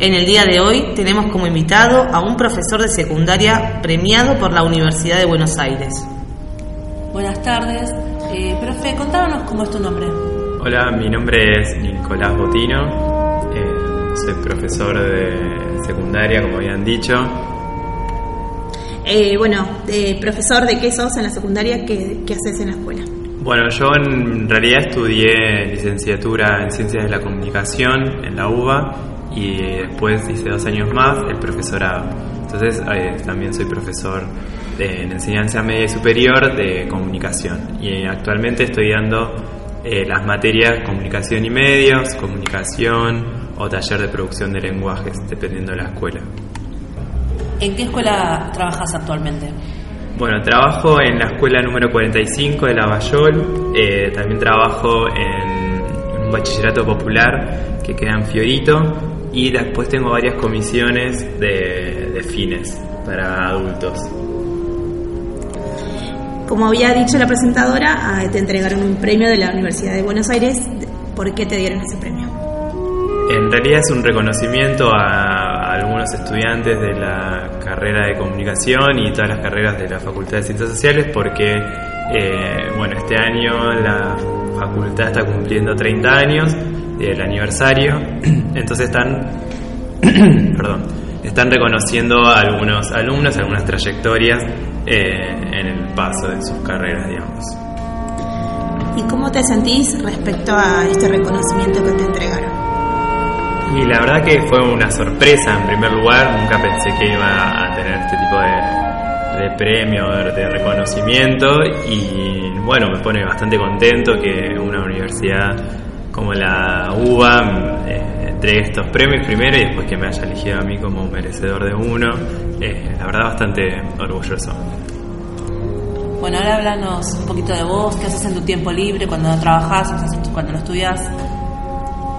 En el día de hoy tenemos como invitado a un profesor de secundaria premiado por la Universidad de Buenos Aires. Buenas tardes. Eh, profe, contámonos cómo es tu nombre. Hola, mi nombre es Nicolás Botino. Eh, soy profesor de secundaria, como habían dicho. Eh, bueno, profesor, ¿de qué sos en la secundaria? ¿Qué, qué haces en la escuela? Bueno, yo en realidad estudié licenciatura en Ciencias de la Comunicación en la UBA y después hice dos años más el profesorado. Entonces eh, también soy profesor de, en enseñanza media y superior de comunicación y actualmente estoy dando eh, las materias comunicación y medios, comunicación o taller de producción de lenguajes, dependiendo de la escuela. ¿En qué escuela trabajas actualmente? Bueno, trabajo en la escuela número 45 de Lavallol, eh, también trabajo en, un bachillerato popular que queda en Fiorito y después tengo varias comisiones de, de fines para adultos. Como había dicho la presentadora, ah, te entregaron un premio de la Universidad de Buenos Aires. ¿Por qué te dieron ese premio? En realidad es un reconocimiento a algunos estudiantes de la carrera de comunicación y todas las carreras de la Facultad de Ciencias Sociales porque, eh, bueno, este año la facultad está cumpliendo 30 años del aniversario, entonces están, perdón, están reconociendo a algunos alumnos, algunas trayectorias eh, en el paso de sus carreras, digamos. ¿Y cómo te sentís respecto a este reconocimiento la verdad que fue una sorpresa en primer lugar, nunca pensé que iba a tener este tipo de, de premio, de, reconocimiento y bueno, me pone bastante contento que una universidad como la UBA eh, entregue estos premios primero y después que me haya elegido a mí como merecedor de uno, eh, la verdad bastante orgulloso. Bueno, ahora háblanos un poquito de vos, qué haces en tu tiempo libre, cuando no trabajas, cuando no estudias.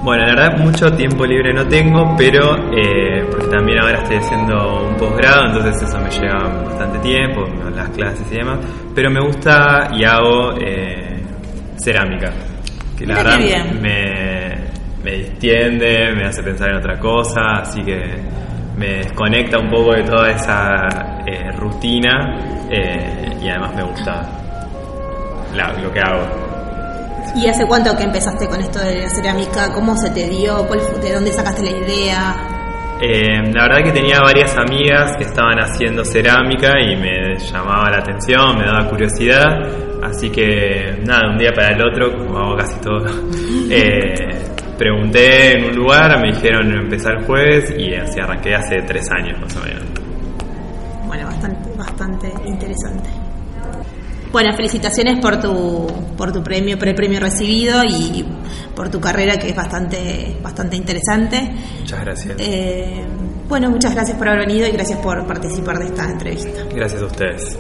Bueno, la verdad mucho tiempo libre no tengo, pero eh, porque también ahora estoy haciendo un posgrado, entonces eso me lleva bastante tiempo, las clases y demás, pero me gusta y hago eh, cerámica, que la verdad me, me distiende, me hace pensar en otra cosa, así que me desconecta un poco de toda esa eh, rutina eh, y además me gusta la- lo que hago. ¿Y hace cuánto que empezaste con esto de la cerámica? ¿Cómo se te dio? ¿Cuál fue- ¿De dónde sacaste la idea? Eh, la verdad que tenía varias amigas que estaban haciendo cerámica y me llamaba la atención, me daba curiosidad, así que nada, un día para el otro, como hago casi todo, eh, pregunté en un lugar, me dijeron empezar el jueves y así arranqué hace tres años más o menos. Bueno, bastante, bastante interesante. Bueno, felicitaciones por tu, por tu premio, por el premio recibido y por tu carrera que es bastante, bastante interesante. Muchas gracias. Eh, bueno, muchas gracias por haber venido y gracias por participar de esta entrevista. Gracias a ustedes.